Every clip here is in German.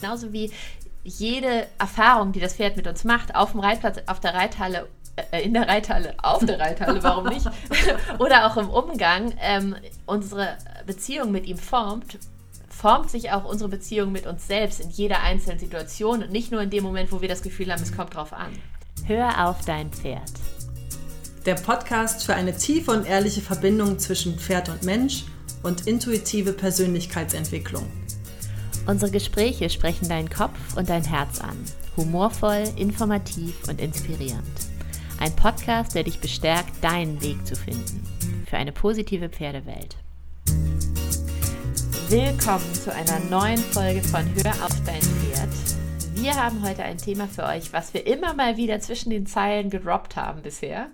Genauso wie jede Erfahrung, die das Pferd mit uns macht, auf dem Reitplatz, auf der Reithalle, äh, in der Reithalle, auf der Reithalle, warum nicht? Oder auch im Umgang ähm, unsere Beziehung mit ihm formt, formt sich auch unsere Beziehung mit uns selbst in jeder einzelnen Situation und nicht nur in dem Moment, wo wir das Gefühl haben, es kommt drauf an. Hör auf dein Pferd. Der Podcast für eine tiefe und ehrliche Verbindung zwischen Pferd und Mensch und intuitive Persönlichkeitsentwicklung. Unsere Gespräche sprechen deinen Kopf und dein Herz an. Humorvoll, informativ und inspirierend. Ein Podcast, der dich bestärkt, deinen Weg zu finden. Für eine positive Pferdewelt. Willkommen zu einer neuen Folge von Hör auf dein Pferd. Wir haben heute ein Thema für euch, was wir immer mal wieder zwischen den Zeilen gedroppt haben bisher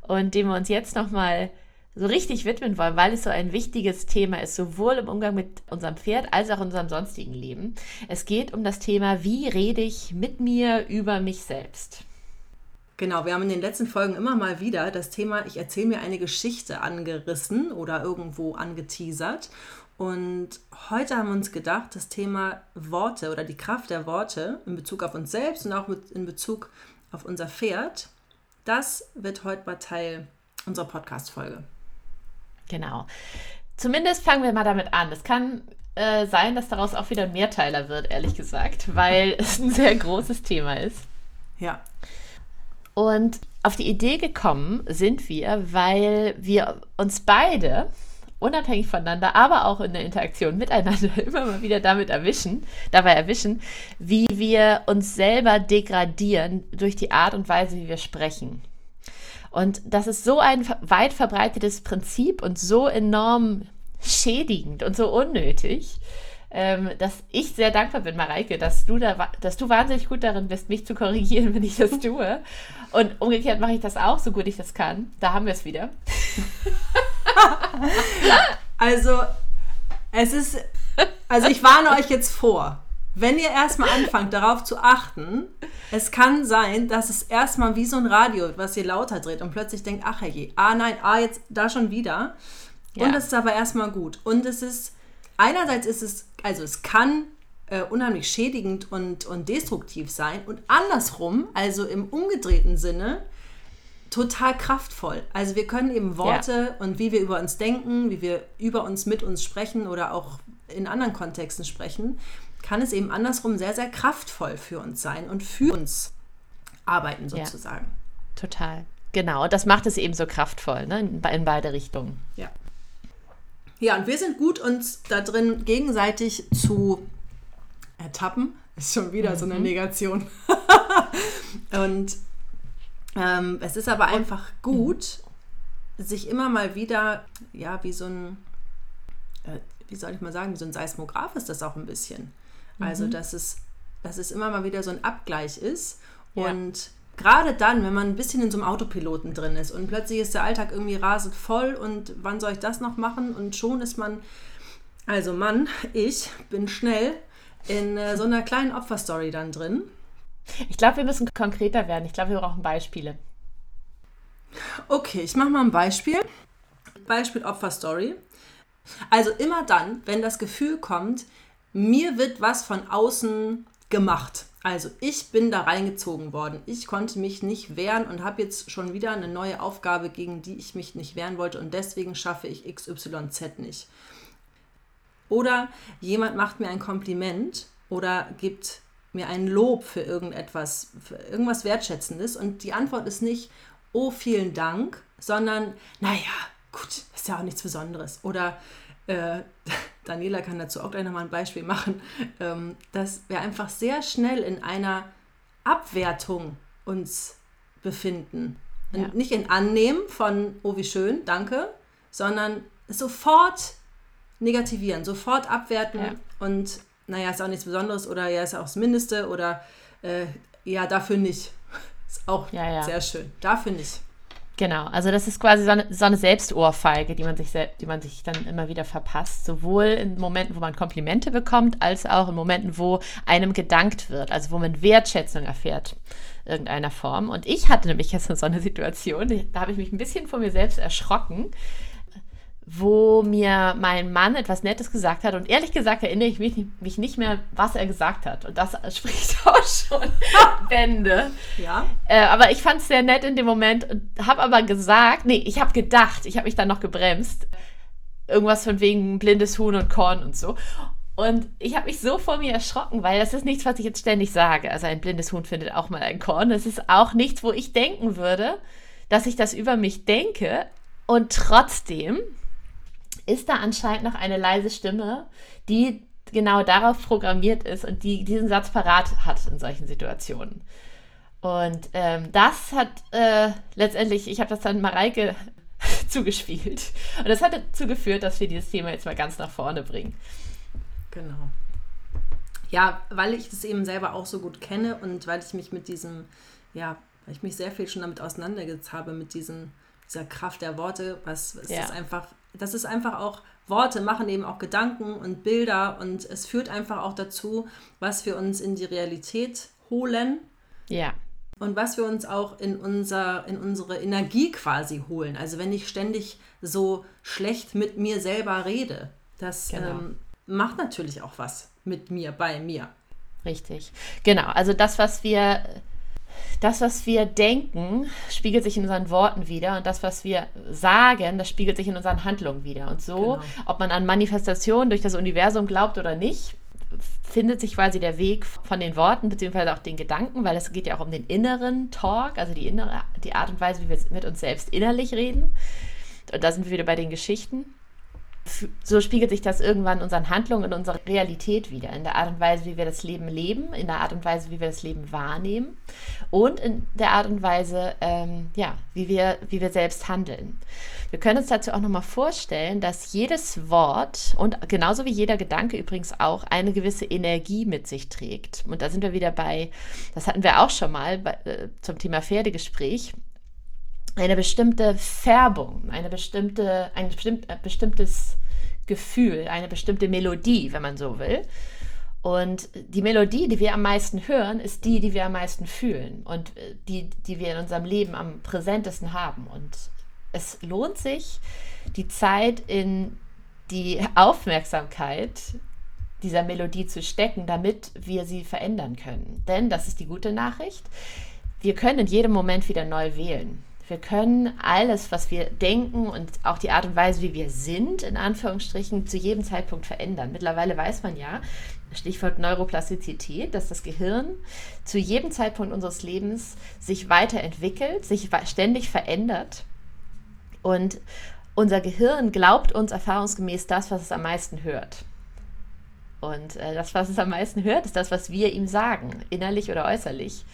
und dem wir uns jetzt nochmal so richtig widmen wollen, weil es so ein wichtiges Thema ist, sowohl im Umgang mit unserem Pferd als auch in unserem sonstigen Leben. Es geht um das Thema, wie rede ich mit mir über mich selbst. Genau, wir haben in den letzten Folgen immer mal wieder das Thema, ich erzähle mir eine Geschichte angerissen oder irgendwo angeteasert. Und heute haben wir uns gedacht, das Thema Worte oder die Kraft der Worte in Bezug auf uns selbst und auch in Bezug auf unser Pferd, das wird heute mal Teil unserer Podcast-Folge. Genau. Zumindest fangen wir mal damit an. Es kann äh, sein, dass daraus auch wieder ein Mehrteiler wird, ehrlich gesagt, weil es ein sehr großes Thema ist. Ja. Und auf die Idee gekommen sind wir, weil wir uns beide unabhängig voneinander, aber auch in der Interaktion miteinander immer mal wieder damit erwischen, dabei erwischen, wie wir uns selber degradieren durch die Art und Weise, wie wir sprechen. Und das ist so ein weit verbreitetes Prinzip und so enorm schädigend und so unnötig, ähm, dass ich sehr dankbar bin, Mareike, dass du, da, dass du wahnsinnig gut darin bist, mich zu korrigieren, wenn ich das tue. Und umgekehrt mache ich das auch, so gut ich das kann. Da haben wir es wieder. also, es ist, also ich warne euch jetzt vor. Wenn ihr erstmal anfangt, darauf zu achten, es kann sein, dass es erstmal wie so ein Radio, was ihr lauter dreht und plötzlich denkt, ach herrje, ah nein, ah jetzt da schon wieder. Ja. Und es ist aber erstmal gut. Und es ist, einerseits ist es, also es kann äh, unheimlich schädigend und, und destruktiv sein und andersrum, also im umgedrehten Sinne, total kraftvoll. Also wir können eben Worte ja. und wie wir über uns denken, wie wir über uns mit uns sprechen oder auch in anderen Kontexten sprechen, kann es eben andersrum sehr, sehr kraftvoll für uns sein und für uns arbeiten sozusagen. Ja, total. Genau, und das macht es eben so kraftvoll, ne? in, in beide Richtungen. Ja. Ja, und wir sind gut, uns da drin gegenseitig zu ertappen. Ist schon wieder mhm. so eine mhm. Negation. und ähm, es ist aber einfach gut, sich immer mal wieder, ja, wie so ein, äh, wie soll ich mal sagen, wie so ein Seismograph ist das auch ein bisschen. Also, mhm. dass, es, dass es immer mal wieder so ein Abgleich ist. Ja. Und gerade dann, wenn man ein bisschen in so einem Autopiloten drin ist und plötzlich ist der Alltag irgendwie rasend voll und wann soll ich das noch machen? Und schon ist man, also Mann, ich bin schnell in äh, so einer kleinen Opferstory dann drin. Ich glaube, wir müssen konkreter werden. Ich glaube, wir brauchen Beispiele. Okay, ich mache mal ein Beispiel. Beispiel Opferstory. Also immer dann, wenn das Gefühl kommt, mir wird was von außen gemacht. Also ich bin da reingezogen worden. Ich konnte mich nicht wehren und habe jetzt schon wieder eine neue Aufgabe, gegen die ich mich nicht wehren wollte und deswegen schaffe ich XYZ nicht. Oder jemand macht mir ein Kompliment oder gibt mir ein Lob für irgendetwas, für irgendwas Wertschätzendes und die Antwort ist nicht, oh, vielen Dank, sondern, naja, gut, ist ja auch nichts Besonderes. Oder äh, Daniela kann dazu auch gleich nochmal ein Beispiel machen, ähm, dass wir einfach sehr schnell in einer Abwertung uns befinden. Ja. Nicht in Annehmen von, oh wie schön, danke, sondern sofort negativieren, sofort abwerten ja. und naja, ist auch nichts Besonderes oder ja, ist auch das Mindeste oder äh, ja, dafür nicht. Ist auch ja, ja. sehr schön. Dafür nicht. Genau, also das ist quasi so eine, so eine Selbstohrfeige, die man, sich, die man sich dann immer wieder verpasst. Sowohl in Momenten, wo man Komplimente bekommt, als auch in Momenten, wo einem gedankt wird, also wo man Wertschätzung erfährt, irgendeiner Form. Und ich hatte nämlich jetzt so eine Situation, da habe ich mich ein bisschen vor mir selbst erschrocken, wo mir mein Mann etwas Nettes gesagt hat. Und ehrlich gesagt erinnere ich mich, mich nicht mehr, was er gesagt hat. Und das spricht auch schon Bände. Ja. Äh, aber ich fand es sehr nett in dem Moment und habe aber gesagt, nee, ich habe gedacht, ich habe mich dann noch gebremst. Irgendwas von wegen blindes Huhn und Korn und so. Und ich habe mich so vor mir erschrocken, weil das ist nichts, was ich jetzt ständig sage. Also ein blindes Huhn findet auch mal ein Korn. Das ist auch nichts, wo ich denken würde, dass ich das über mich denke. Und trotzdem ist da anscheinend noch eine leise Stimme, die genau darauf programmiert ist und die diesen Satz parat hat in solchen Situationen. Und ähm, das hat äh, letztendlich, ich habe das dann Mareike zugespielt. Und das hat dazu geführt, dass wir dieses Thema jetzt mal ganz nach vorne bringen. Genau. Ja, weil ich das eben selber auch so gut kenne und weil ich mich mit diesem, ja, weil ich mich sehr viel schon damit auseinandergesetzt habe, mit diesem, dieser Kraft der Worte, was es ja. ist einfach das ist einfach auch, Worte machen eben auch Gedanken und Bilder und es führt einfach auch dazu, was wir uns in die Realität holen. Ja. Und was wir uns auch in, unser, in unsere Energie quasi holen. Also wenn ich ständig so schlecht mit mir selber rede, das genau. ähm, macht natürlich auch was mit mir, bei mir. Richtig. Genau. Also das, was wir das, was wir denken, spiegelt sich in unseren Worten wieder und das, was wir sagen, das spiegelt sich in unseren Handlungen wieder. Und so, genau. ob man an Manifestation durch das Universum glaubt oder nicht, findet sich quasi der Weg von den Worten beziehungsweise auch den Gedanken, weil es geht ja auch um den inneren Talk, also die innere, die Art und Weise, wie wir mit uns selbst innerlich reden. Und da sind wir wieder bei den Geschichten so spiegelt sich das irgendwann in unseren Handlungen, in unserer Realität wieder, in der Art und Weise, wie wir das Leben leben, in der Art und Weise, wie wir das Leben wahrnehmen und in der Art und Weise, ähm, ja, wie wir, wie wir selbst handeln. Wir können uns dazu auch nochmal vorstellen, dass jedes Wort und genauso wie jeder Gedanke übrigens auch eine gewisse Energie mit sich trägt. Und da sind wir wieder bei, das hatten wir auch schon mal bei, äh, zum Thema Pferdegespräch, eine bestimmte Färbung, eine bestimmte, ein äh, bestimmtes Gefühl, eine bestimmte Melodie, wenn man so will. Und die Melodie, die wir am meisten hören, ist die, die wir am meisten fühlen und äh, die, die wir in unserem Leben am präsentesten haben. Und es lohnt sich, die Zeit in die Aufmerksamkeit dieser Melodie zu stecken, damit wir sie verändern können. Denn, das ist die gute Nachricht, wir können in jedem Moment wieder neu wählen. Wir können alles, was wir denken und auch die Art und Weise, wie wir sind, in Anführungsstrichen, zu jedem Zeitpunkt verändern. Mittlerweile weiß man ja, Stichwort Neuroplastizität, dass das Gehirn zu jedem Zeitpunkt unseres Lebens sich weiterentwickelt, sich ständig verändert. Und unser Gehirn glaubt uns erfahrungsgemäß das, was es am meisten hört. Und äh, das, was es am meisten hört, ist das, was wir ihm sagen, innerlich oder äußerlich.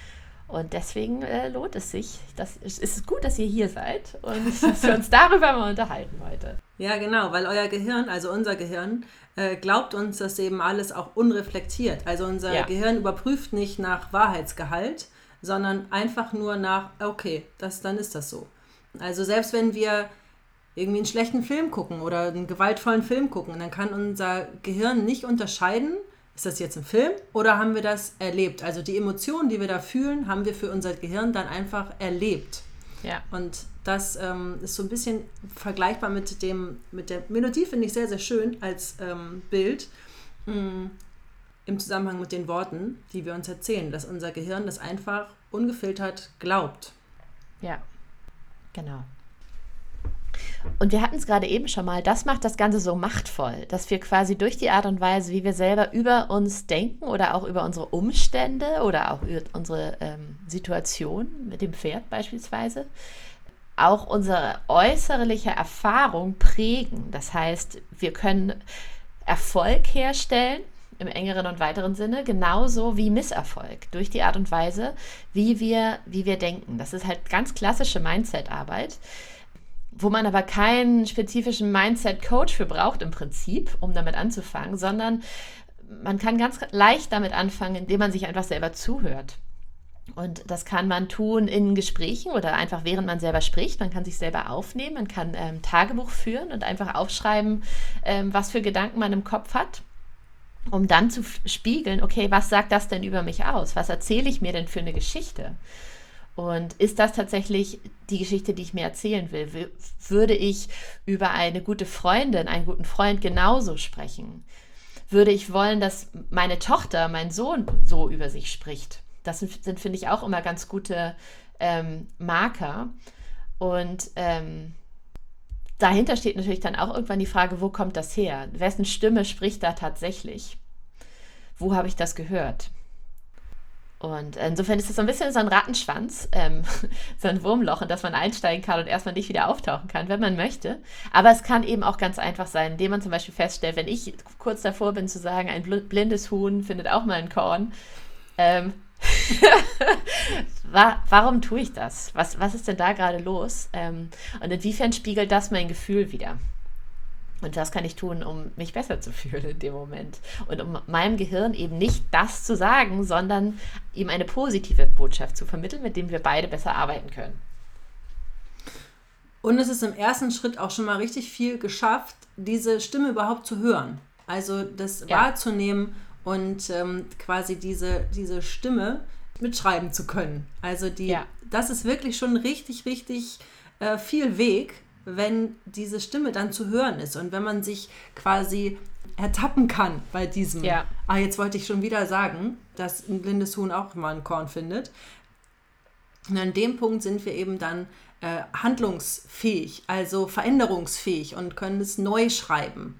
Und deswegen äh, lohnt es sich. Das, es ist gut, dass ihr hier seid und dass wir uns darüber mal unterhalten heute. Ja, genau, weil euer Gehirn, also unser Gehirn, äh, glaubt uns das eben alles auch unreflektiert. Also unser ja. Gehirn überprüft nicht nach Wahrheitsgehalt, sondern einfach nur nach, okay, das, dann ist das so. Also selbst wenn wir irgendwie einen schlechten Film gucken oder einen gewaltvollen Film gucken, dann kann unser Gehirn nicht unterscheiden, ist das jetzt ein Film oder haben wir das erlebt? Also die Emotionen, die wir da fühlen, haben wir für unser Gehirn dann einfach erlebt. Ja. Und das ähm, ist so ein bisschen vergleichbar mit dem, mit der Melodie, finde ich sehr, sehr schön als ähm, Bild. Mm, Im Zusammenhang mit den Worten, die wir uns erzählen, dass unser Gehirn das einfach ungefiltert glaubt. Ja, genau. Und wir hatten es gerade eben schon mal, das macht das Ganze so machtvoll, dass wir quasi durch die Art und Weise, wie wir selber über uns denken oder auch über unsere Umstände oder auch über unsere ähm, Situation mit dem Pferd beispielsweise, auch unsere äußerliche Erfahrung prägen. Das heißt, wir können Erfolg herstellen im engeren und weiteren Sinne, genauso wie Misserfolg durch die Art und Weise, wie wir, wie wir denken. Das ist halt ganz klassische Mindset-Arbeit wo man aber keinen spezifischen Mindset-Coach für braucht im Prinzip, um damit anzufangen, sondern man kann ganz leicht damit anfangen, indem man sich einfach selber zuhört. Und das kann man tun in Gesprächen oder einfach während man selber spricht. Man kann sich selber aufnehmen, man kann ähm, Tagebuch führen und einfach aufschreiben, ähm, was für Gedanken man im Kopf hat, um dann zu spiegeln, okay, was sagt das denn über mich aus? Was erzähle ich mir denn für eine Geschichte? Und ist das tatsächlich die Geschichte, die ich mir erzählen will? Würde ich über eine gute Freundin, einen guten Freund genauso sprechen? Würde ich wollen, dass meine Tochter, mein Sohn so über sich spricht? Das sind, sind finde ich, auch immer ganz gute ähm, Marker. Und ähm, dahinter steht natürlich dann auch irgendwann die Frage, wo kommt das her? Wessen Stimme spricht da tatsächlich? Wo habe ich das gehört? Und insofern ist es so ein bisschen so ein Rattenschwanz, ähm, so ein Wurmloch, in das man einsteigen kann und erstmal nicht wieder auftauchen kann, wenn man möchte. Aber es kann eben auch ganz einfach sein, indem man zum Beispiel feststellt, wenn ich kurz davor bin zu sagen, ein blindes Huhn findet auch mal ein Korn, ähm, warum tue ich das? Was, was ist denn da gerade los? Ähm, und inwiefern spiegelt das mein Gefühl wieder? Und das kann ich tun, um mich besser zu fühlen in dem Moment. Und um meinem Gehirn eben nicht das zu sagen, sondern ihm eine positive Botschaft zu vermitteln, mit dem wir beide besser arbeiten können. Und es ist im ersten Schritt auch schon mal richtig viel geschafft, diese Stimme überhaupt zu hören. Also das ja. wahrzunehmen und ähm, quasi diese, diese Stimme mitschreiben zu können. Also die, ja. das ist wirklich schon richtig, richtig äh, viel Weg, wenn diese Stimme dann zu hören ist und wenn man sich quasi ertappen kann bei diesem. Ja. Ah, jetzt wollte ich schon wieder sagen, dass ein blindes Huhn auch mal ein Korn findet. Und an dem Punkt sind wir eben dann äh, handlungsfähig, also veränderungsfähig und können es neu schreiben,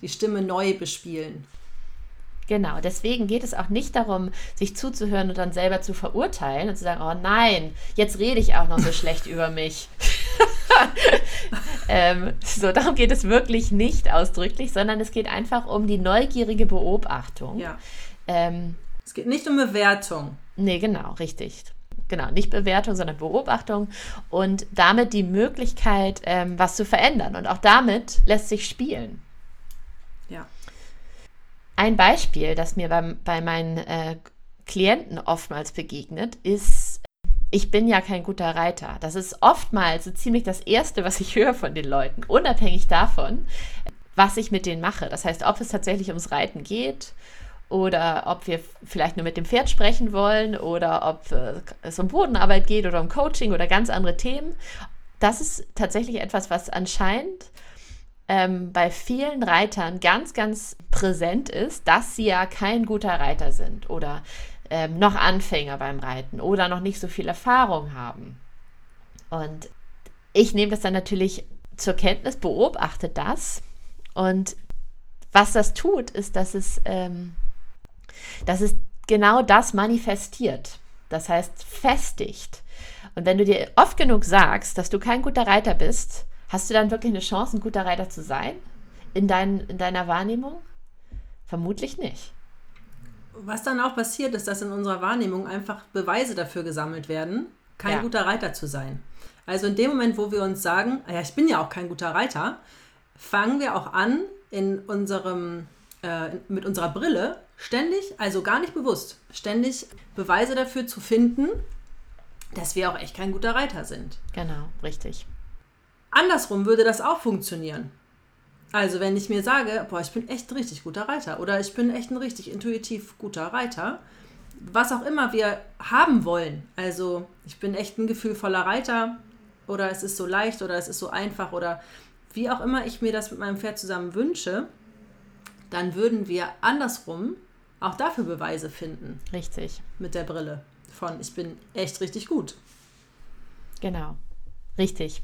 die Stimme neu bespielen. Genau, deswegen geht es auch nicht darum, sich zuzuhören und dann selber zu verurteilen und zu sagen, oh nein, jetzt rede ich auch noch so schlecht über mich. ähm, so, darum geht es wirklich nicht ausdrücklich, sondern es geht einfach um die neugierige Beobachtung. Ja. Ähm, es geht nicht um Bewertung. Nee, genau, richtig. Genau, nicht Bewertung, sondern Beobachtung und damit die Möglichkeit, ähm, was zu verändern. Und auch damit lässt sich spielen. Ein Beispiel, das mir beim, bei meinen äh, Klienten oftmals begegnet, ist, ich bin ja kein guter Reiter. Das ist oftmals so ziemlich das Erste, was ich höre von den Leuten, unabhängig davon, was ich mit denen mache. Das heißt, ob es tatsächlich ums Reiten geht oder ob wir vielleicht nur mit dem Pferd sprechen wollen oder ob äh, es um Bodenarbeit geht oder um Coaching oder ganz andere Themen. Das ist tatsächlich etwas, was anscheinend ähm, bei vielen Reitern ganz, ganz präsent ist, dass sie ja kein guter Reiter sind oder ähm, noch Anfänger beim Reiten oder noch nicht so viel Erfahrung haben. Und ich nehme das dann natürlich zur Kenntnis, beobachte das und was das tut, ist, dass es, ähm, dass es genau das manifestiert. Das heißt, festigt. Und wenn du dir oft genug sagst, dass du kein guter Reiter bist, Hast du dann wirklich eine Chance, ein guter Reiter zu sein? In, dein, in deiner Wahrnehmung? Vermutlich nicht. Was dann auch passiert, ist, dass in unserer Wahrnehmung einfach Beweise dafür gesammelt werden, kein ja. guter Reiter zu sein. Also in dem Moment, wo wir uns sagen, ah ja, ich bin ja auch kein guter Reiter, fangen wir auch an, in unserem, äh, mit unserer Brille ständig, also gar nicht bewusst, ständig Beweise dafür zu finden, dass wir auch echt kein guter Reiter sind. Genau, richtig. Andersrum würde das auch funktionieren. Also wenn ich mir sage, boah, ich bin echt ein richtig guter Reiter oder ich bin echt ein richtig intuitiv guter Reiter, was auch immer wir haben wollen. Also ich bin echt ein gefühlvoller Reiter oder es ist so leicht oder es ist so einfach oder wie auch immer ich mir das mit meinem Pferd zusammen wünsche, dann würden wir andersrum auch dafür Beweise finden. Richtig. Mit der Brille von ich bin echt richtig gut. Genau. Richtig.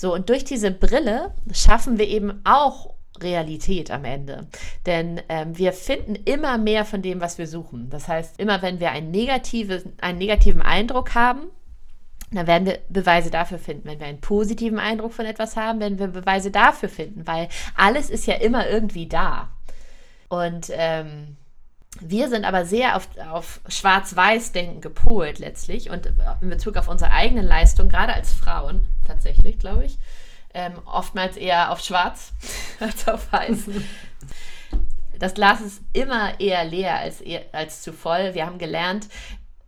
So, und durch diese Brille schaffen wir eben auch Realität am Ende. Denn ähm, wir finden immer mehr von dem, was wir suchen. Das heißt, immer wenn wir einen, negative, einen negativen Eindruck haben, dann werden wir Beweise dafür finden. Wenn wir einen positiven Eindruck von etwas haben, werden wir Beweise dafür finden, weil alles ist ja immer irgendwie da. Und ähm, wir sind aber sehr auf, auf Schwarz-Weiß-Denken gepolt letztlich und in Bezug auf unsere eigenen Leistungen, gerade als Frauen tatsächlich, glaube ich, ähm, oftmals eher auf Schwarz als auf Weiß. Das Glas ist immer eher leer als, als zu voll. Wir haben gelernt,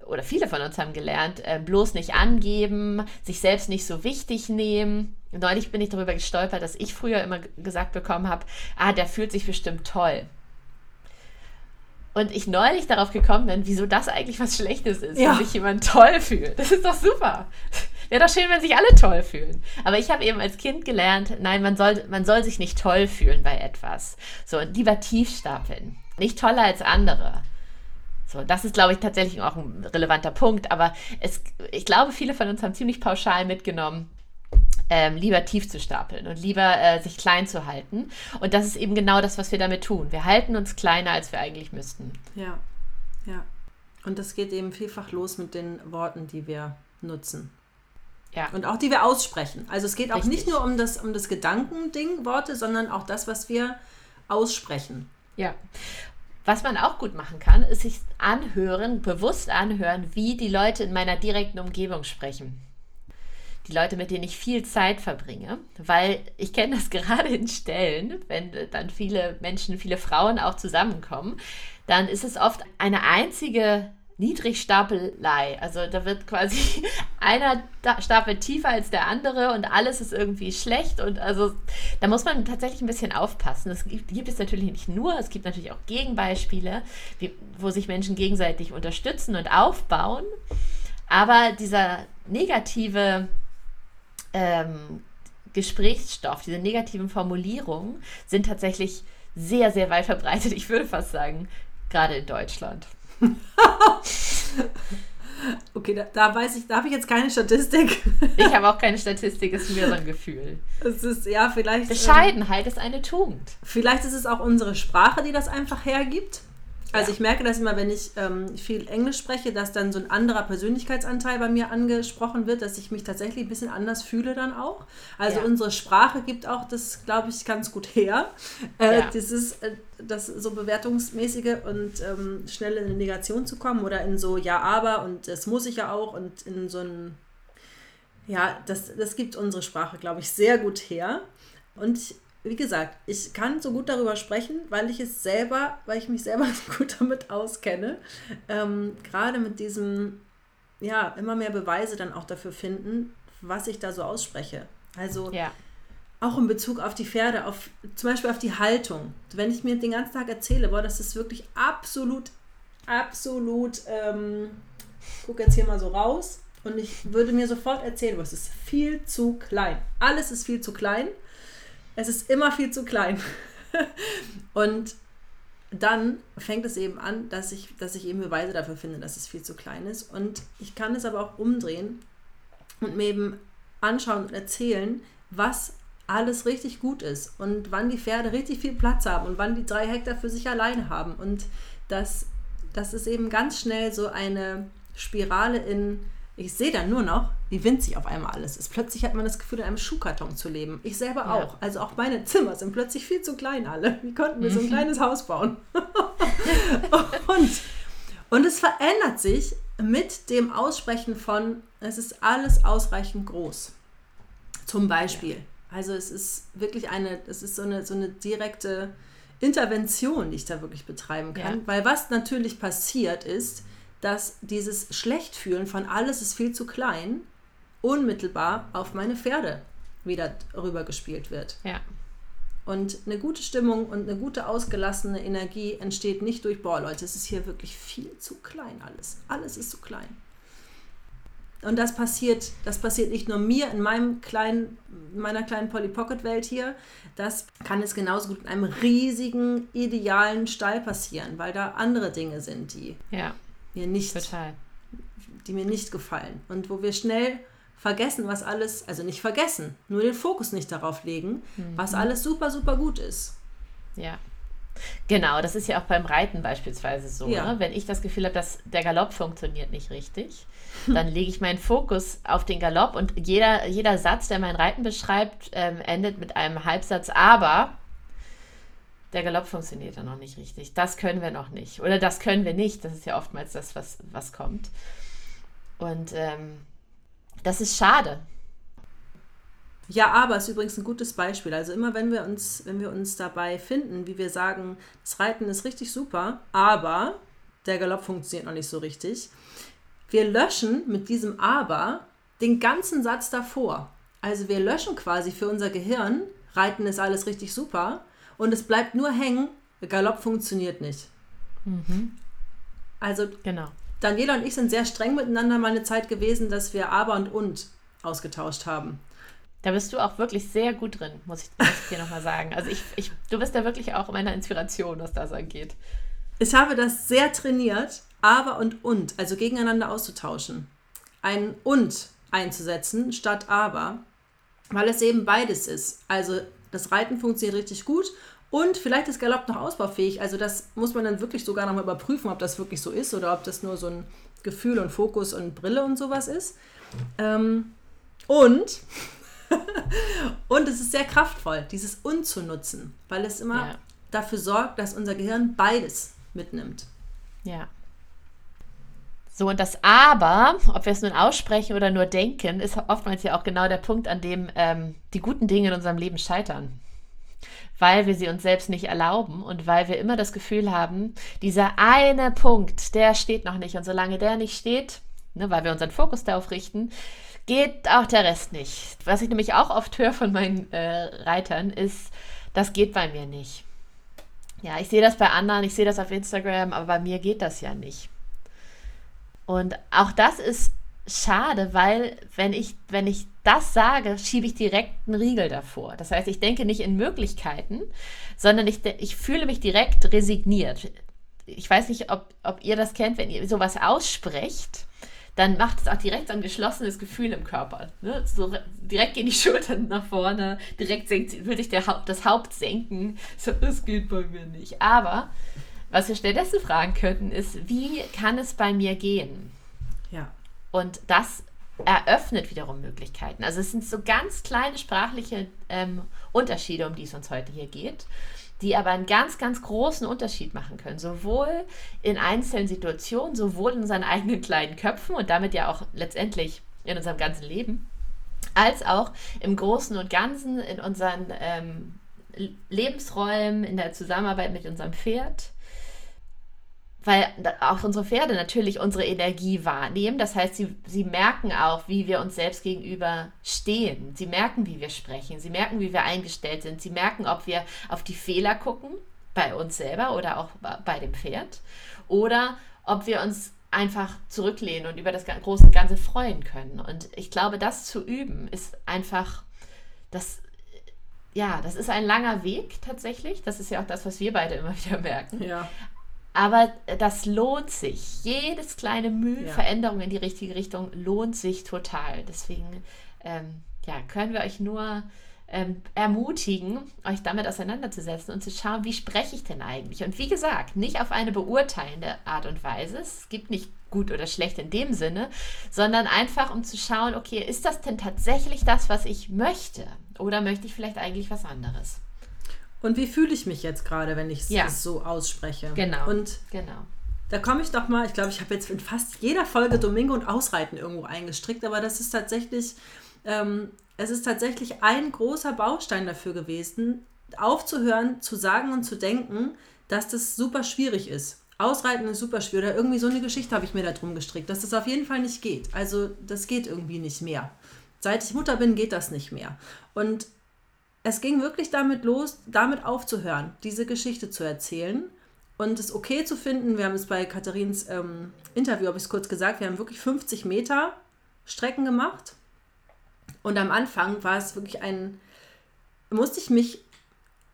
oder viele von uns haben gelernt, äh, bloß nicht angeben, sich selbst nicht so wichtig nehmen. Neulich bin ich darüber gestolpert, dass ich früher immer gesagt bekommen habe, ah, der fühlt sich bestimmt toll. Und ich neulich darauf gekommen bin, wieso das eigentlich was Schlechtes ist, Ja. wenn sich jemand toll fühlt. Das ist doch super. Wäre doch schön, wenn sich alle toll fühlen. Aber ich habe eben als Kind gelernt, nein, man soll, man soll sich nicht toll fühlen bei etwas. So, und lieber tief stapeln. Nicht toller als andere. So, das ist, glaube ich, tatsächlich auch ein relevanter Punkt. Aber es, ich glaube, viele von uns haben ziemlich pauschal mitgenommen, ähm, lieber tief zu stapeln und lieber äh, sich klein zu halten. Und das ist eben genau das, was wir damit tun. Wir halten uns kleiner, als wir eigentlich müssten. Ja, ja. Und das geht eben vielfach los mit den Worten, die wir nutzen. Ja. Und auch die wir aussprechen. Also es geht auch Richtig. nicht nur um das, um das Gedankending, Worte, sondern auch das, was wir aussprechen. Ja. Was man auch gut machen kann, ist sich anhören, bewusst anhören, wie die Leute in meiner direkten Umgebung sprechen. Die Leute, mit denen ich viel Zeit verbringe, weil ich kenne das gerade in Stellen, wenn dann viele Menschen, viele Frauen auch zusammenkommen, dann ist es oft eine einzige Niedrigstapelei. Also da wird quasi einer Stapel tiefer als der andere und alles ist irgendwie schlecht und also da muss man tatsächlich ein bisschen aufpassen. Das gibt, gibt es natürlich nicht nur, es gibt natürlich auch Gegenbeispiele, wie, wo sich Menschen gegenseitig unterstützen und aufbauen. Aber dieser negative ähm, Gesprächsstoff, diese negativen Formulierungen sind tatsächlich sehr, sehr weit verbreitet. Ich würde fast sagen, gerade in Deutschland. Okay, da, da weiß ich, da habe ich jetzt keine Statistik. Ich habe auch keine Statistik, ist mir so ein Gefühl. Es ist ja vielleicht. ähm, Bescheidenheit ist eine Tugend. Vielleicht ist es auch unsere Sprache, die das einfach hergibt. Also Ja. ich merke das immer, wenn ich ähm, viel Englisch spreche, dass dann so ein anderer Persönlichkeitsanteil bei mir angesprochen wird, dass ich mich tatsächlich ein bisschen anders fühle dann auch. Also Ja. unsere Sprache gibt auch das, glaube ich, ganz gut her. Äh, Ja. Dieses, äh, das so bewertungsmäßige und ähm, schnell in eine Negation zu kommen oder in so ja, aber und das muss ich ja auch und in so ein ja, das, das gibt unsere Sprache, glaube ich, sehr gut her. Und ich- wie gesagt, ich kann so gut darüber sprechen, weil ich es selber, weil ich mich selber so gut damit auskenne. Ähm, gerade mit diesem, ja, immer mehr Beweise dann auch dafür finden, was ich da so ausspreche. Also Ja. auch in Bezug auf die Pferde, auf zum Beispiel auf die Haltung. Wenn ich mir den ganzen Tag erzähle, boah, das ist wirklich absolut, absolut, ähm, ich gucke jetzt hier mal so raus und ich würde mir sofort erzählen, es ist viel zu klein. Alles ist viel zu klein. Es ist immer viel zu klein. und dann fängt es eben an, dass ich, dass ich eben Beweise dafür finde, dass es viel zu klein ist. Und ich kann es aber auch umdrehen und mir eben anschauen und erzählen, was alles richtig gut ist und wann die Pferde richtig viel Platz haben und wann die drei Hektar für sich alleine haben. Und das, das ist eben ganz schnell so eine Spirale in, ich sehe dann nur noch, wie winzig auf einmal alles ist. Plötzlich hat man das Gefühl, in einem Schuhkarton zu leben. Ich selber Ja. auch. Also auch meine Zimmer sind plötzlich viel zu klein alle. Wie konnten wir so ein kleines Haus bauen? und, und es verändert sich mit dem Aussprechen von, es ist alles ausreichend groß. Zum Beispiel. Also es ist wirklich eine, es ist so eine, so eine direkte Intervention, die ich da wirklich betreiben kann. Ja. Weil was natürlich passiert ist, dass dieses Schlechtfühlen von alles ist viel zu klein unmittelbar auf meine Pferde wieder rübergespielt wird. Ja. Und eine gute Stimmung und eine gute ausgelassene Energie entsteht nicht durch, boah Leute, es ist hier wirklich viel zu klein alles. Alles ist zu klein. Und das passiert, das passiert nicht nur mir in meinem kleinen, in meiner kleinen Polly Pocket Welt hier, das kann es genauso gut in einem riesigen, idealen Stall passieren, weil da andere Dinge sind, die Ja, mir nicht total. die mir nicht gefallen und wo wir schnell vergessen, was alles, also nicht vergessen, nur den Fokus nicht darauf legen, was alles super, super gut ist. Ja. Genau, das ist ja auch beim Reiten beispielsweise so. Ja. Ne? Wenn ich das Gefühl habe, dass der Galopp funktioniert nicht richtig, dann lege ich meinen Fokus auf den Galopp und jeder, jeder Satz, der mein Reiten beschreibt, ähm, endet mit einem Halbsatz, aber der Galopp funktioniert dann noch nicht richtig. Das können wir noch nicht. Oder das können wir nicht. Das ist ja oftmals das, was, was kommt. Und ähm, das ist schade. Ja, aber ist übrigens ein gutes Beispiel. Also immer wenn wir uns, wenn wir uns dabei finden, wie wir sagen, das Reiten ist richtig super, aber der Galopp funktioniert noch nicht so richtig. Wir löschen mit diesem aber den ganzen Satz davor. Also wir löschen quasi für unser Gehirn, Reiten ist alles richtig super und es bleibt nur hängen, Galopp funktioniert nicht. Mhm. Also genau. Daniela und ich sind sehr streng miteinander mal eine Zeit gewesen, dass wir aber und und ausgetauscht haben. Da bist du auch wirklich sehr gut drin, muss ich, muss ich dir nochmal sagen. Also ich, ich, du bist da wirklich auch meine Inspiration, was das angeht. Ich habe das sehr trainiert, aber und und, also gegeneinander auszutauschen. Ein und einzusetzen statt aber, weil es eben beides ist. Also das Reiten funktioniert richtig gut und vielleicht ist Galopp noch ausbaufähig. Also das muss man dann wirklich sogar nochmal überprüfen, ob das wirklich so ist oder ob das nur so ein Gefühl und Fokus und Brille und sowas ist. Ähm, und, und es ist sehr kraftvoll, dieses Und zu nutzen, weil es immer ja. dafür sorgt, dass unser Gehirn beides mitnimmt. Ja. So, und das Aber, ob wir es nun aussprechen oder nur denken, ist oftmals ja auch genau der Punkt, an dem ähm, die guten Dinge in unserem Leben scheitern. Weil wir sie uns selbst nicht erlauben und weil wir immer das Gefühl haben, dieser eine Punkt, der steht noch nicht. Und solange der nicht steht, ne, weil wir unseren Fokus darauf richten, geht auch der Rest nicht. Was ich nämlich auch oft höre von meinen äh, Reitern, ist, das geht bei mir nicht. Ja, ich sehe das bei anderen, ich sehe das auf Instagram, aber bei mir geht das ja nicht. Und auch das ist schade, weil wenn ich, wenn ich das sage, schiebe ich direkt einen Riegel davor. Das heißt, ich denke nicht in Möglichkeiten, sondern ich, ich fühle mich direkt resigniert. Ich weiß nicht, ob, ob ihr das kennt, wenn ihr sowas aussprecht, dann macht es auch direkt so ein geschlossenes Gefühl im Körper. Ne? So direkt gehen die Schultern nach vorne, direkt senkt, will sich der Haupt, das Haupt senken. So, das geht bei mir nicht. Aber was wir stattdessen fragen könnten, ist, wie kann es bei mir gehen? Ja. Und das eröffnet wiederum Möglichkeiten. Also es sind so ganz kleine sprachliche ähm, Unterschiede, um die es uns heute hier geht, die aber einen ganz, ganz großen Unterschied machen können. Sowohl in einzelnen Situationen, sowohl in unseren eigenen kleinen Köpfen und damit ja auch letztendlich in unserem ganzen Leben, als auch im Großen und Ganzen in unseren ähm, Lebensräumen, in der Zusammenarbeit mit unserem Pferd weil auch unsere Pferde natürlich unsere Energie wahrnehmen. Das heißt, sie, sie merken auch, wie wir uns selbst gegenüber stehen. Sie merken, wie wir sprechen. Sie merken, wie wir eingestellt sind. Sie merken, ob wir auf die Fehler gucken, bei uns selber oder auch bei dem Pferd. Oder ob wir uns einfach zurücklehnen und über das große Ganze freuen können. Und ich glaube, das zu üben ist einfach, das, ja, das ist ein langer Weg tatsächlich. Das ist ja auch das, was wir beide immer wieder merken. Ja. Aber das lohnt sich. Jedes kleine Mühe, ja. Veränderung in die richtige Richtung lohnt sich total. Deswegen ähm, ja, können wir euch nur ähm, ermutigen, euch damit auseinanderzusetzen und zu schauen, wie spreche ich denn eigentlich? Und wie gesagt, nicht auf eine beurteilende Art und Weise. Es gibt nicht gut oder schlecht in dem Sinne, sondern einfach um zu schauen, okay, ist das denn tatsächlich das, was ich möchte? Oder möchte ich vielleicht eigentlich was anderes? Und wie fühle ich mich jetzt gerade, wenn ich es ja. so ausspreche? Genau. Und genau. Da komme ich doch mal, ich glaube, ich habe jetzt in fast jeder Folge Domingo und Ausreiten irgendwo eingestrickt, aber das ist tatsächlich, ähm, es ist tatsächlich ein großer Baustein dafür gewesen, aufzuhören, zu sagen und zu denken, dass das super schwierig ist. Ausreiten ist super schwierig. Oder irgendwie so eine Geschichte habe ich mir da drum gestrickt, dass das auf jeden Fall nicht geht. Also das geht irgendwie nicht mehr. Seit ich Mutter bin, geht das nicht mehr. Und es ging wirklich damit los, damit aufzuhören, diese Geschichte zu erzählen und es okay zu finden. Wir haben es bei Katharins ähm, Interview, habe ich es kurz gesagt, wir haben wirklich 50 Meter Strecken gemacht. Und am Anfang war es wirklich ein, musste ich mich,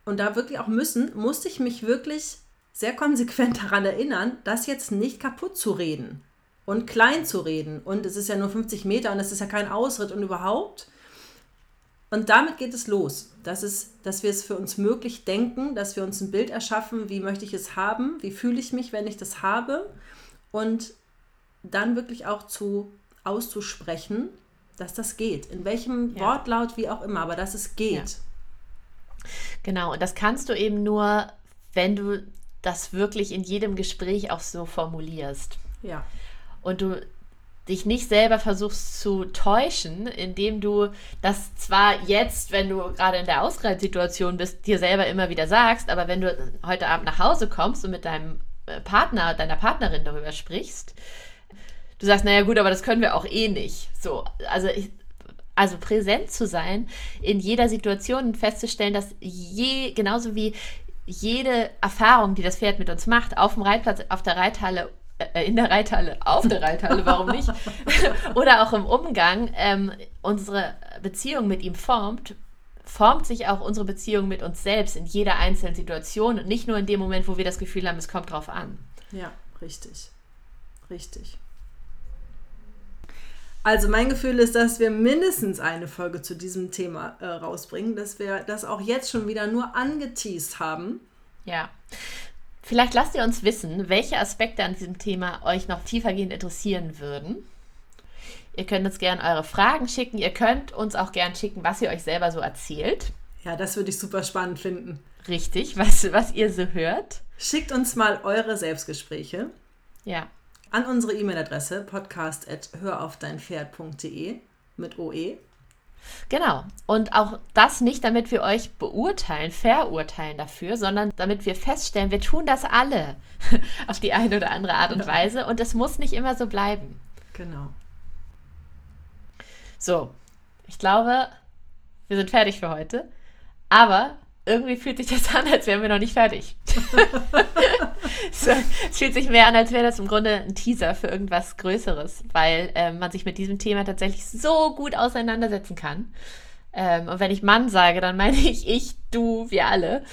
und da wirklich auch müssen, musste ich mich wirklich sehr konsequent daran erinnern, das jetzt nicht kaputt zu reden und klein zu reden. Und es ist ja nur 50 Meter und es ist ja kein Ausritt und überhaupt. Und damit geht es los. Das ist, dass wir es für uns möglich denken, dass wir uns ein Bild erschaffen, wie möchte ich es haben, wie fühle ich mich, wenn ich das habe. Und dann wirklich auch zu auszusprechen, dass das geht. In welchem ja. Wortlaut, wie auch immer, aber dass es geht. Ja. Genau, und das kannst du eben nur, wenn du das wirklich in jedem Gespräch auch so formulierst. Ja. Und du dich nicht selber versuchst zu täuschen, indem du das zwar jetzt, wenn du gerade in der Ausreitsituation bist, dir selber immer wieder sagst, aber wenn du heute Abend nach Hause kommst und mit deinem äh, Partner, deiner Partnerin darüber sprichst, du sagst, naja gut, aber das können wir auch eh nicht. So, also ich, also präsent zu sein in jeder Situation und festzustellen, dass je, genauso wie jede Erfahrung, die das Pferd mit uns macht, auf dem Reitplatz, auf der Reithalle, in der Reithalle, auf der Reithalle, warum nicht? Oder auch im Umgang ähm, unsere Beziehung mit ihm formt, formt sich auch unsere Beziehung mit uns selbst in jeder einzelnen Situation und nicht nur in dem Moment, wo wir das Gefühl haben, es kommt drauf an. Ja, richtig. Richtig. Also mein Gefühl ist, dass wir mindestens eine Folge zu diesem Thema äh, rausbringen, dass wir das auch jetzt schon wieder nur angeteased haben. Ja. Vielleicht lasst ihr uns wissen, welche Aspekte an diesem Thema euch noch tiefergehend interessieren würden. Ihr könnt uns gerne eure Fragen schicken. Ihr könnt uns auch gerne schicken, was ihr euch selber so erzählt. Ja, das würde ich super spannend finden. Richtig, was, was ihr so hört. Schickt uns mal eure Selbstgespräche. Ja an unsere E-Mail-Adresse podcast.höraufdeinpferd.de mit OE. Genau. Und auch das nicht, damit wir euch beurteilen, verurteilen dafür, sondern damit wir feststellen, wir tun das alle auf die eine oder andere Art und Weise und es muss nicht immer so bleiben. Genau. So, ich glaube, wir sind fertig für heute. Aber irgendwie fühlt sich das an, als wären wir noch nicht fertig. so, es fühlt sich mehr an, als wäre das im Grunde ein Teaser für irgendwas Größeres, weil ähm, man sich mit diesem Thema tatsächlich so gut auseinandersetzen kann. Ähm, und wenn ich Mann sage, dann meine ich ich, du, wir alle.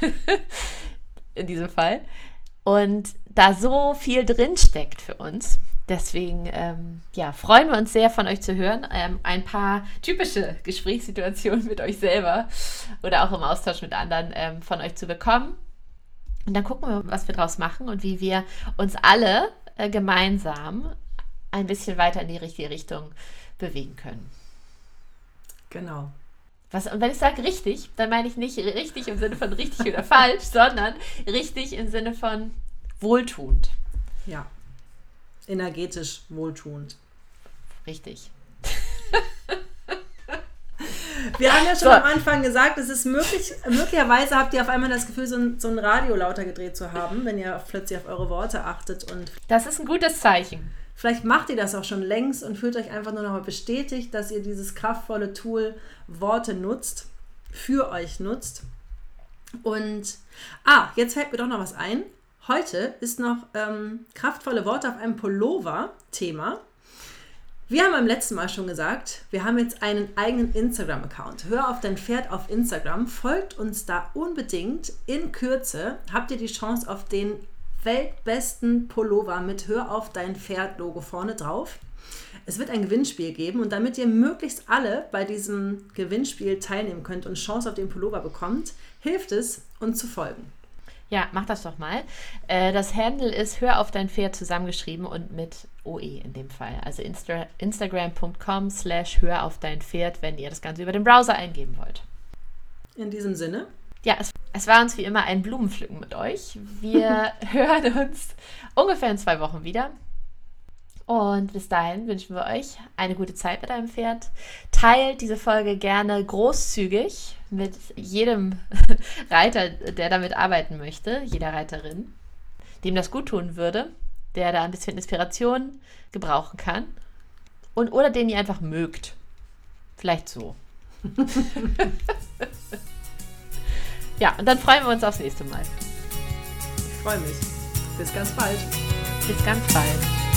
In diesem Fall. Und da so viel drin steckt für uns. Deswegen ähm, ja, freuen wir uns sehr, von euch zu hören. Ähm, ein paar typische Gesprächssituationen mit euch selber oder auch im Austausch mit anderen ähm, von euch zu bekommen. Und dann gucken wir, was wir daraus machen und wie wir uns alle äh, gemeinsam ein bisschen weiter in die richtige Richtung bewegen können. Genau. Was, und wenn ich sage richtig, dann meine ich nicht richtig im Sinne von richtig oder falsch, sondern richtig im Sinne von wohltuend. Ja energetisch wohltuend. Richtig. Wir haben ja schon so. am Anfang gesagt, es ist möglich, möglicherweise habt ihr auf einmal das Gefühl, so ein, so ein Radio lauter gedreht zu haben, wenn ihr plötzlich auf eure Worte achtet. Und das ist ein gutes Zeichen. Vielleicht macht ihr das auch schon längst und fühlt euch einfach nur noch mal bestätigt, dass ihr dieses kraftvolle Tool Worte nutzt, für euch nutzt. Und, ah, jetzt fällt mir doch noch was ein. Heute ist noch ähm, kraftvolle Worte auf einem Pullover-Thema. Wir haben beim letzten Mal schon gesagt, wir haben jetzt einen eigenen Instagram-Account. Hör auf dein Pferd auf Instagram, folgt uns da unbedingt. In Kürze habt ihr die Chance auf den weltbesten Pullover mit Hör auf dein Pferd-Logo vorne drauf. Es wird ein Gewinnspiel geben und damit ihr möglichst alle bei diesem Gewinnspiel teilnehmen könnt und Chance auf den Pullover bekommt, hilft es, uns zu folgen. Ja, mach das doch mal. Äh, das Handle ist Hör auf dein Pferd zusammengeschrieben und mit OE in dem Fall. Also Insta instagram.com slash Hör auf dein Pferd, wenn ihr das Ganze über den Browser eingeben wollt. In diesem Sinne. Ja, es, es war uns wie immer ein Blumenpflücken mit euch. Wir hören uns ungefähr in zwei Wochen wieder. Und bis dahin wünschen wir euch eine gute Zeit mit einem Pferd. Teilt diese Folge gerne großzügig mit jedem Reiter, der damit arbeiten möchte, jeder Reiterin, dem das gut tun würde, der da ein bisschen Inspiration gebrauchen kann. Und oder den ihr einfach mögt. Vielleicht so. ja, und dann freuen wir uns aufs nächste Mal. Ich freue mich. Bis ganz bald. Bis ganz bald.